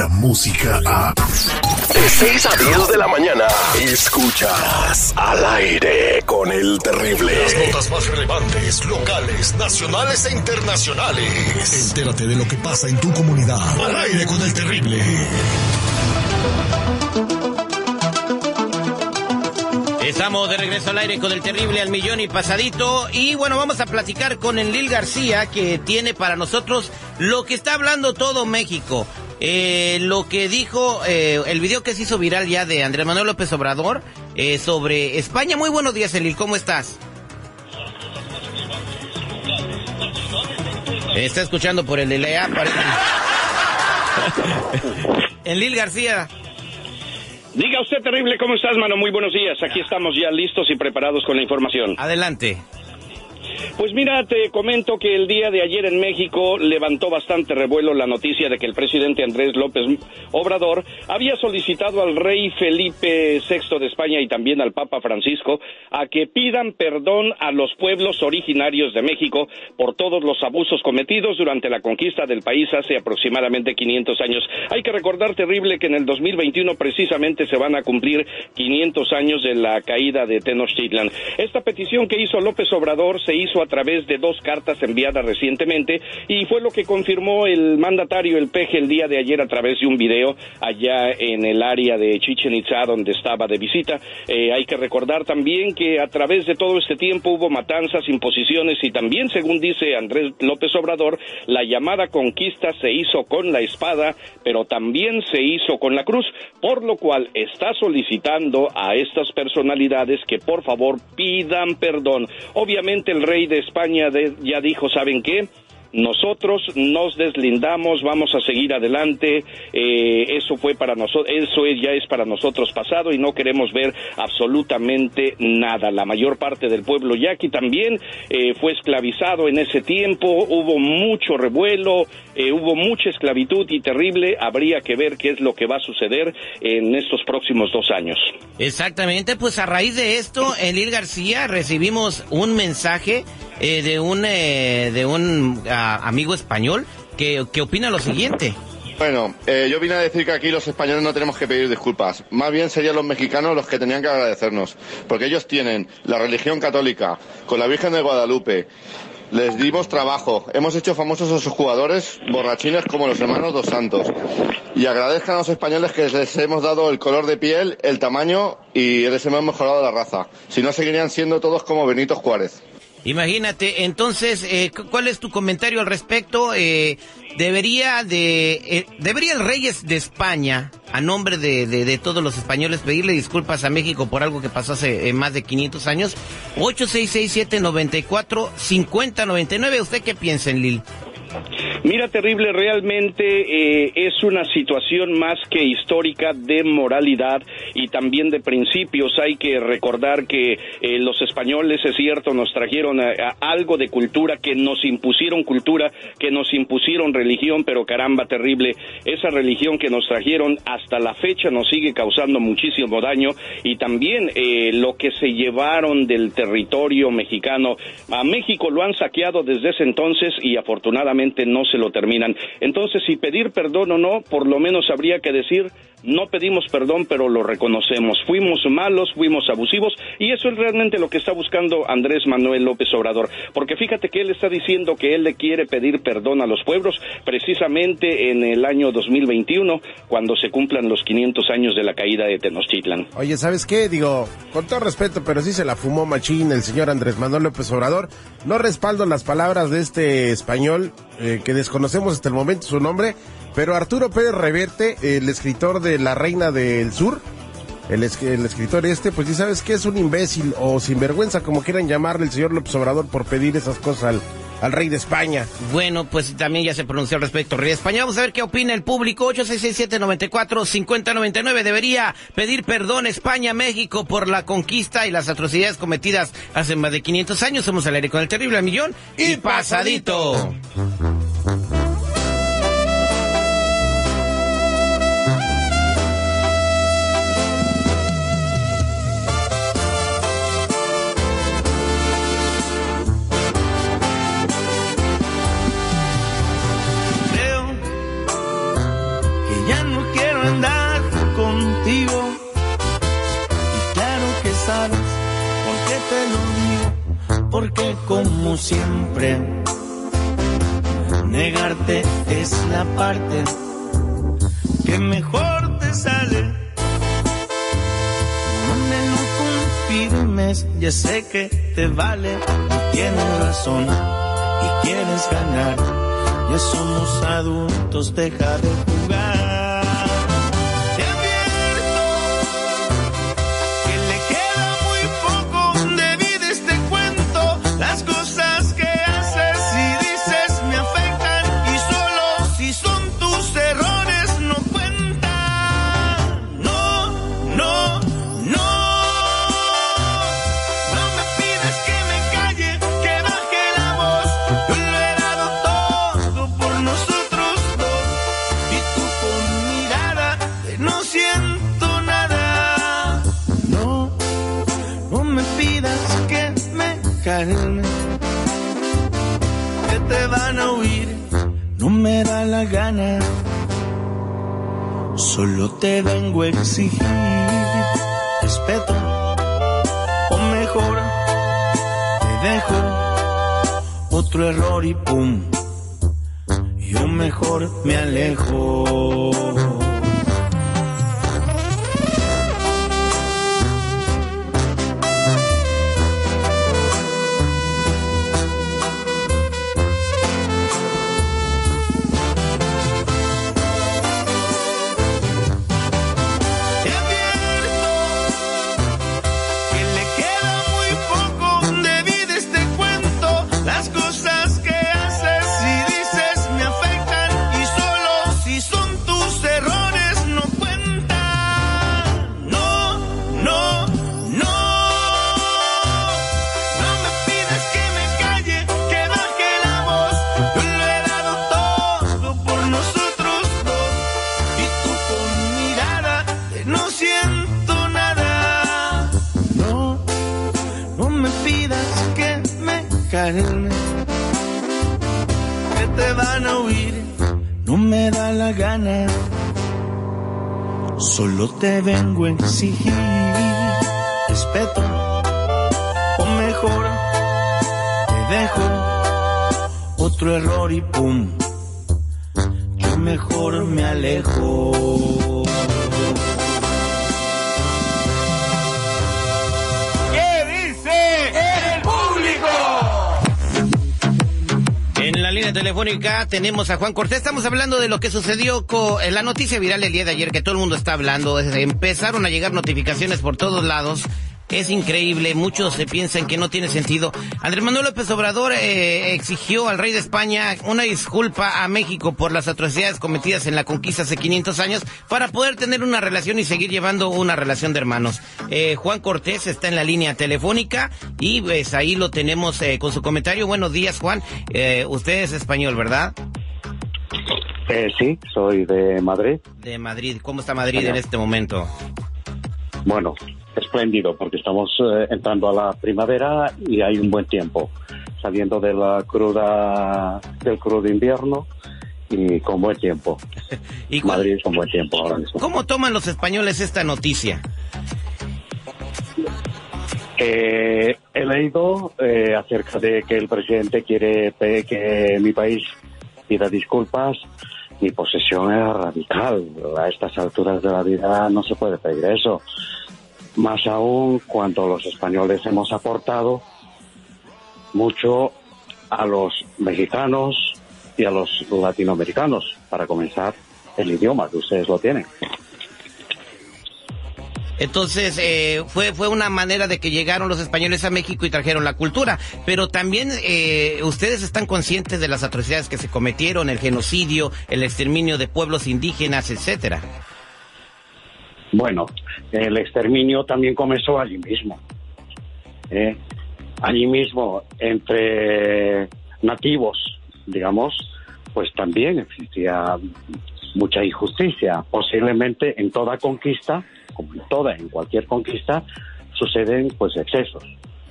la música a... De 6 a 10 de la mañana, escuchas al aire con el terrible. Las notas más relevantes, locales, nacionales e internacionales. Entérate de lo que pasa en tu comunidad. Al aire con el terrible. Estamos de regreso al aire con el terrible al millón y pasadito. Y bueno, vamos a platicar con el Lil García que tiene para nosotros lo que está hablando todo México. Eh, lo que dijo eh, el video que se hizo viral ya de Andrés Manuel López Obrador eh, sobre España. Muy buenos días, Elil, ¿cómo estás? Está escuchando por el de la Lil García. Diga usted, terrible, ¿cómo estás, mano? Muy buenos días. Aquí estamos ya listos y preparados con la información. Adelante. Pues mira, te comento que el día de ayer en México levantó bastante revuelo la noticia de que el presidente Andrés López Obrador había solicitado al rey Felipe VI de España y también al Papa Francisco a que pidan perdón a los pueblos originarios de México por todos los abusos cometidos durante la conquista del país hace aproximadamente 500 años. Hay que recordar terrible que en el 2021 precisamente se van a cumplir 500 años de la caída de Tenochtitlan. Esta petición que hizo López Obrador se hizo a través de dos cartas enviadas recientemente y fue lo que confirmó el mandatario, el peje, el día de ayer a través de un video allá en el área de Chichen Itza donde estaba de visita. Eh, hay que recordar también que a través de todo este tiempo hubo matanzas, imposiciones y también, según dice Andrés López Obrador, la llamada conquista se hizo con la espada, pero también se hizo con la cruz, por lo cual está solicitando a estas personalidades que por favor pidan perdón. Obviamente el rey de España ya dijo, ¿saben qué? Nosotros nos deslindamos, vamos a seguir adelante. Eh, eso fue para nosotros, eso ya es para nosotros pasado y no queremos ver absolutamente nada. La mayor parte del pueblo yaqui también eh, fue esclavizado en ese tiempo. Hubo mucho revuelo, eh, hubo mucha esclavitud y terrible. Habría que ver qué es lo que va a suceder en estos próximos dos años. Exactamente, pues a raíz de esto, Elil García, recibimos un mensaje eh, de un, eh, de un ah, amigo español que, opina lo siguiente. Bueno, eh, yo vine a decir que aquí los españoles no tenemos que pedir disculpas. Más bien serían los mexicanos los que tenían que agradecernos. Porque ellos tienen la religión católica, con la Virgen de Guadalupe. Les dimos trabajo. Hemos hecho famosos a sus jugadores borrachines como los hermanos Dos Santos. Y agradezcan a los españoles que les hemos dado el color de piel, el tamaño y les hemos mejorado la raza. Si no, seguirían siendo todos como Benito Juárez. Imagínate, entonces, eh, ¿cuál es tu comentario al respecto? Eh, debería de, eh, debería el Reyes de España, a nombre de, de, todos los españoles, pedirle disculpas a México por algo que pasó hace más de 500 años. 8667-94-5099. ¿Usted qué piensa, Lil? Mira, terrible, realmente eh, es una situación más que histórica de moralidad y también de principios. Hay que recordar que eh, los españoles, es cierto, nos trajeron eh, algo de cultura, que nos impusieron cultura, que nos impusieron religión, pero caramba, terrible, esa religión que nos trajeron hasta la fecha nos sigue causando muchísimo daño y también lo que se llevaron del territorio mexicano. A México lo han saqueado desde ese entonces y afortunadamente no se lo terminan. Entonces, si pedir perdón o no, por lo menos habría que decir, no pedimos perdón, pero lo reconocemos. Fuimos malos, fuimos abusivos, y eso es realmente lo que está buscando Andrés Manuel López Obrador. Porque fíjate que él está diciendo que él le quiere pedir perdón a los pueblos precisamente en el año 2021, cuando se cumplan los 500 años de la caída de Tenochtitlan. Oye, ¿sabes qué? Digo, con todo respeto, pero sí se la fumó machín el señor Andrés Manuel López Obrador. No respaldo las palabras de este español eh, que desconocemos hasta el momento su nombre, pero Arturo Pérez Reverte, el escritor de La Reina del Sur, el, escritor este, pues sí sabes que es un imbécil o sinvergüenza, como quieran llamarle el señor López Obrador por pedir esas cosas al, rey de España. Bueno, pues también ya se pronunció al respecto, rey de España. Vamos a ver qué opina el público. 8667-94-5099. Debería pedir perdón España, México por la conquista y las atrocidades cometidas hace más de 500 años. Somos al aire con el terrible millón y, pasadito. Que mejor te sale. No me lo confirmes, ya sé que te vale, tienes razón y quieres ganar. Ya somos adultos, deja de te vengo a exigir respeto o mejor te dejo otro error y pum, yo mejor me alejo. Que te van a oír, no me da la gana. Solo te vengo a exigir respeto. O mejor, te dejo otro error y pum. Yo mejor me alejo. Telefónica tenemos a Juan Cortés. Estamos hablando de lo que sucedió con la noticia viral el día de ayer que todo el mundo está hablando. Empezaron a llegar notificaciones por todos lados. Es increíble, muchos se piensan que no tiene sentido. Andrés Manuel López Obrador eh, exigió al rey de España una disculpa a México por las atrocidades cometidas en la conquista hace 500 años para poder tener una relación y seguir llevando una relación de hermanos. Eh, Juan Cortés está en la línea telefónica y pues ahí lo tenemos eh, con su comentario. Buenos días, Juan. Eh, usted es español, ¿verdad? Eh, sí, soy de Madrid. De Madrid. ¿Cómo está Madrid en este momento? Bueno, espléndido, porque estamos eh, entrando a la primavera y hay un buen tiempo, saliendo de la cruda, del crudo invierno y con buen tiempo. ¿Y cuál- Madrid con buen tiempo ahora mismo. ¿Cómo toman los españoles esta noticia? Eh, he leído eh, acerca de que el presidente quiere que mi país pida disculpas. Mi posesión es radical. A estas alturas de la vida no se puede pedir eso. Más aún cuando los españoles hemos aportado mucho a los mexicanos y a los latinoamericanos. Para comenzar, el idioma que ustedes lo tienen. Entonces, eh, fue, fue una manera de que llegaron los españoles a México y trajeron la cultura. Pero también eh, ustedes están conscientes de las atrocidades que se cometieron, el genocidio, el exterminio de pueblos indígenas, etcétera. Bueno, el exterminio también comenzó allí mismo. ¿eh? Allí mismo, entre nativos, digamos, pues también existía mucha injusticia. Posiblemente en toda conquista, como en toda, en cualquier conquista, suceden pues excesos.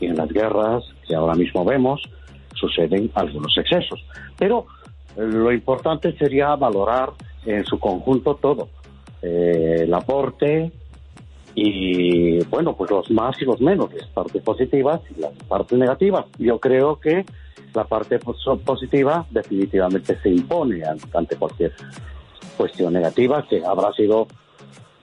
Y en las guerras que ahora mismo vemos, suceden algunos excesos. Pero eh, lo importante sería valorar en su conjunto todo. Eh, el aporte y bueno, pues los más y los menos, las partes positivas y las partes negativas. Yo creo que la parte pos- positiva definitivamente se impone ante cualquier cuestión negativa que habrá sido,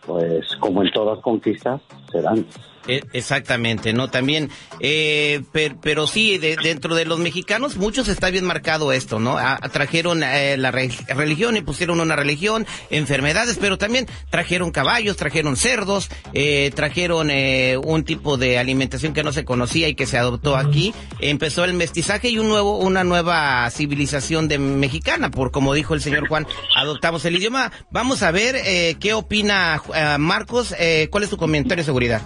pues como en todas conquistas, serán. Eh, Exactamente, ¿no? También, eh, per- pero sí, de- dentro de los mexicanos, muchos está bien marcado esto, ¿no? A- trajeron eh, la re- religión y pusieron una religión, enfermedades, pero también trajeron caballos, trajeron cerdos, eh, trajeron eh, un tipo de alimentación que no se conocía y que se adoptó aquí. Empezó el mestizaje y un nuevo, una nueva civilización de mexicana, por como dijo el señor Juan, adoptamos el idioma. Vamos a ver eh, qué opina eh, Marcos, eh, cuál es tu comentario de seguridad.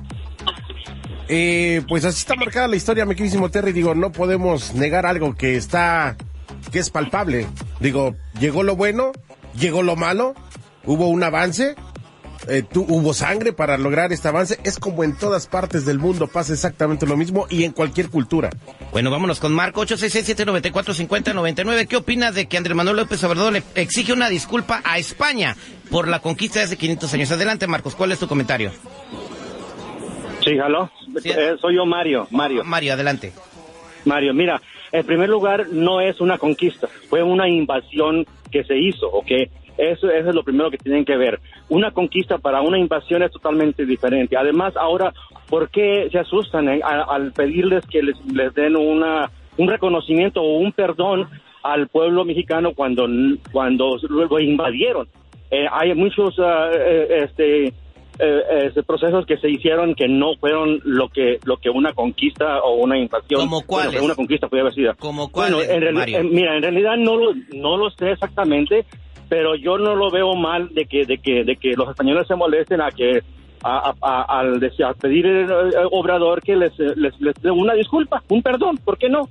Eh, pues así está marcada la historia, mi queridísimo Terry. Digo, no podemos negar algo que está, que es palpable. Digo, llegó lo bueno, llegó lo malo, hubo un avance, eh, hubo sangre para lograr este avance. Es como en todas partes del mundo pasa exactamente lo mismo y en cualquier cultura. Bueno, vámonos con Marco 866-794-5099. ¿Qué opinas de que Andrés Manuel López Obrador le exige una disculpa a España por la conquista de hace 500 años? Adelante, Marcos, ¿cuál es tu comentario? Sí. Eh, soy yo, Mario. Mario. Mario, adelante. Mario, mira, en primer lugar, no es una conquista, fue una invasión que se hizo, ¿ok? Eso, eso es lo primero que tienen que ver. Una conquista para una invasión es totalmente diferente. Además, ahora, ¿por qué se asustan eh, a- al pedirles que les, les den una, un reconocimiento o un perdón al pueblo mexicano cuando, cuando lo invadieron? Eh, hay muchos ah, eh, este, eh, eh, procesos que se hicieron que no fueron lo que lo que una conquista o una invasión. ¿Cómo cuáles? Bueno, una conquista puede haber sido. ¿Cómo Bueno, cuáles, en reali- Mario? eh, mira, en realidad no lo, no lo sé exactamente, pero yo no lo veo mal de que de que de que los españoles se molesten a que a, a- a- al a pedir el, eh, Obrador que les, les les dé una disculpa, un perdón, ¿por qué no?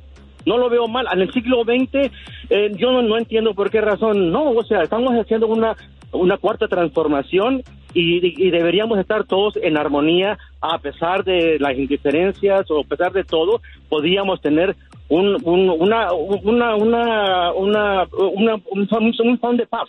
No lo veo mal. En el siglo XX, eh, yo no, no entiendo por qué razón. No, o sea, estamos haciendo una, una cuarta transformación y, y deberíamos estar todos en armonía a pesar de las indiferencias o a pesar de todo. Podíamos tener un, un- una, una, una, una, un, un son de paz.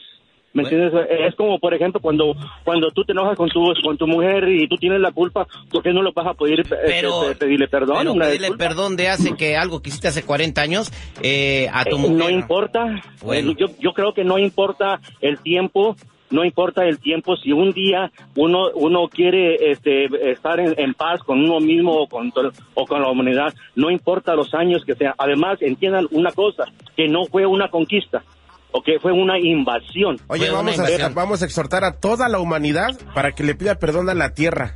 ¿Me entiendes? Es como, por ejemplo, cuando cuando tú te enojas con tu, con tu mujer y tú tienes la culpa, ¿por qué no lo vas a poder eh, Pero- pe- pedirle perdón? Pero pedirle disculpa. perdón de hace que algo que hiciste hace 40 años eh, a tu Eh, mujer. No importa. Bueno. Eh, Yo, yo creo que no importa el tiempo. No importa el tiempo. Si un día uno uno quiere este, estar en, en paz con uno mismo o con, o con la humanidad, no importa los años que sean. Además, entiendan una cosa, que no fue una conquista, o que fue una invasión. Oye, vamos a, vamos a exhortar a toda la humanidad para que le pida perdón a la tierra.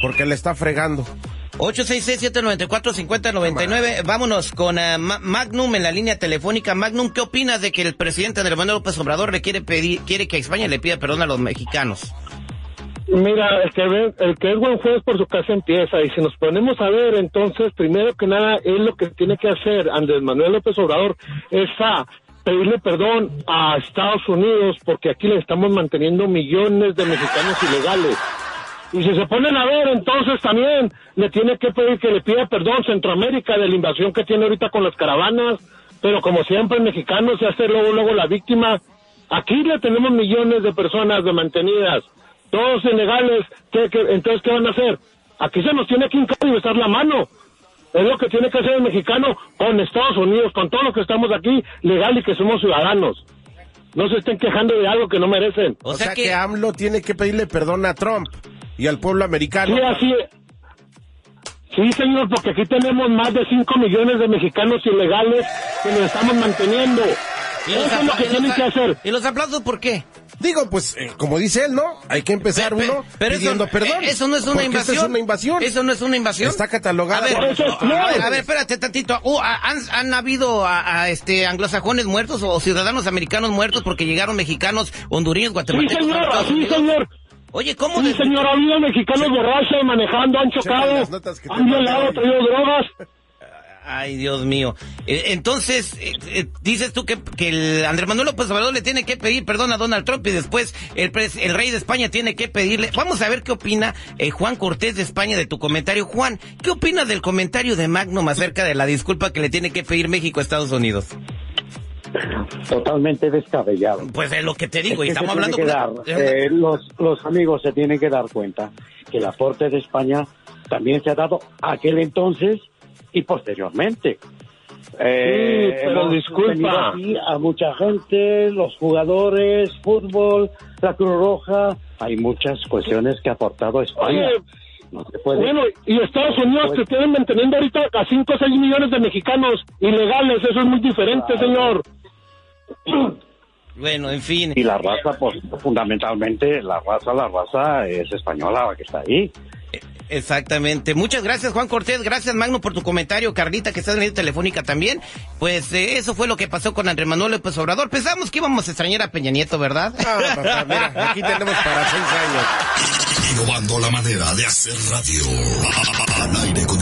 Porque le está fregando. 866-794-5099. Vámonos con Ma- Magnum en la línea telefónica. Magnum, ¿qué opinas de que el presidente Andrés Manuel López Obrador le quiere pedir, quiere que España le pida perdón a los mexicanos? Mira, el que, ve- el que es buen juez por su casa empieza. Y si nos ponemos a ver, entonces, primero que nada, es lo que tiene que hacer Andrés Manuel López Obrador, es a pedirle perdón a Estados Unidos, porque aquí le estamos manteniendo millones de mexicanos ilegales. Y si se ponen a ver, entonces también le tiene que pedir que le pida perdón Centroamérica de la invasión que tiene ahorita con las caravanas. Pero como siempre, el mexicano se hace luego, luego la víctima. Aquí le tenemos millones de personas de mantenidas, todos ilegales. ¿Qué, qué- entonces, ¿qué van a hacer? Aquí se nos tiene que hincar y besar la mano. Es lo que tiene que hacer el mexicano con Estados Unidos, con todos los que estamos aquí, legal y que somos ciudadanos. No se estén quejando de algo que no merecen. O, sea, que... AMLO tiene que pedirle perdón a Trump y al pueblo americano. Sí, así es. Sí, señor, porque aquí tenemos más de 5 millones de mexicanos ilegales que nos estamos manteniendo. ¿Y los Eso es lo que tienen que hacer. ¿Y los aplausos por qué? Digo, pues, eh, como dice él, ¿no? Hay que empezar uno Pero pidiendo eso, perdón. eh, eso no es una invasión. esta es una invasión. Eso no es una invasión. Está catalogada A ver, por eso. a ver, a ver, espérate tantito. Uh, ¿han, han habido a, a, este anglosajones muertos o ciudadanos americanos muertos porque llegaron mexicanos, hondureños, Sí, guatemaltecos? a señor, sí, Unidos? señor. Oye, ¿cómo? Sí, de- señor, ha habido mexicanos borrachos manejando, han chocado, han violado, traído drogas. Ay, Dios mío. Eh, entonces, eh, eh, dices tú que, que el Andrés Manuel López Obrador le tiene que pedir perdón a Donald Trump y después el, pres- el rey de España tiene que pedirle. Vamos a ver qué opina eh, Juan Cortés de España de tu comentario. Juan, ¿qué opinas del comentario de Magnum acerca de la disculpa que le tiene que pedir México a Estados Unidos? Totalmente descabellado. Pues es lo que te digo, y Es estamos hablando... con- dar, eh, los, los amigos se tienen que dar cuenta que el aporte de España también se ha dado aquel entonces y posteriormente. Eh, Sí, pero disculpa. aquí a mucha gente, los jugadores, fútbol, la Cruz Roja, hay muchas cuestiones que ha aportado España. Oye, No se puede- Bueno, y Estados Unidos que tienen manteniendo ahorita a 5 o 6 millones de mexicanos ilegales, eso es muy diferente, señor. Bueno, en fin. Y la raza, pues fundamentalmente, la raza, la raza es española la que está ahí. Exactamente. Muchas gracias, Juan Cortés. Gracias, Magno, por tu comentario. Carlita, que está en la línea telefónica también. Pues eh, eso fue lo que pasó con Andrés Manuel López Obrador. Pensamos que íbamos a extrañar a Peña Nieto, ¿verdad? Ah, papá, mira, aquí tenemos para seis años. Innovando la manera de hacer radio. Al aire con.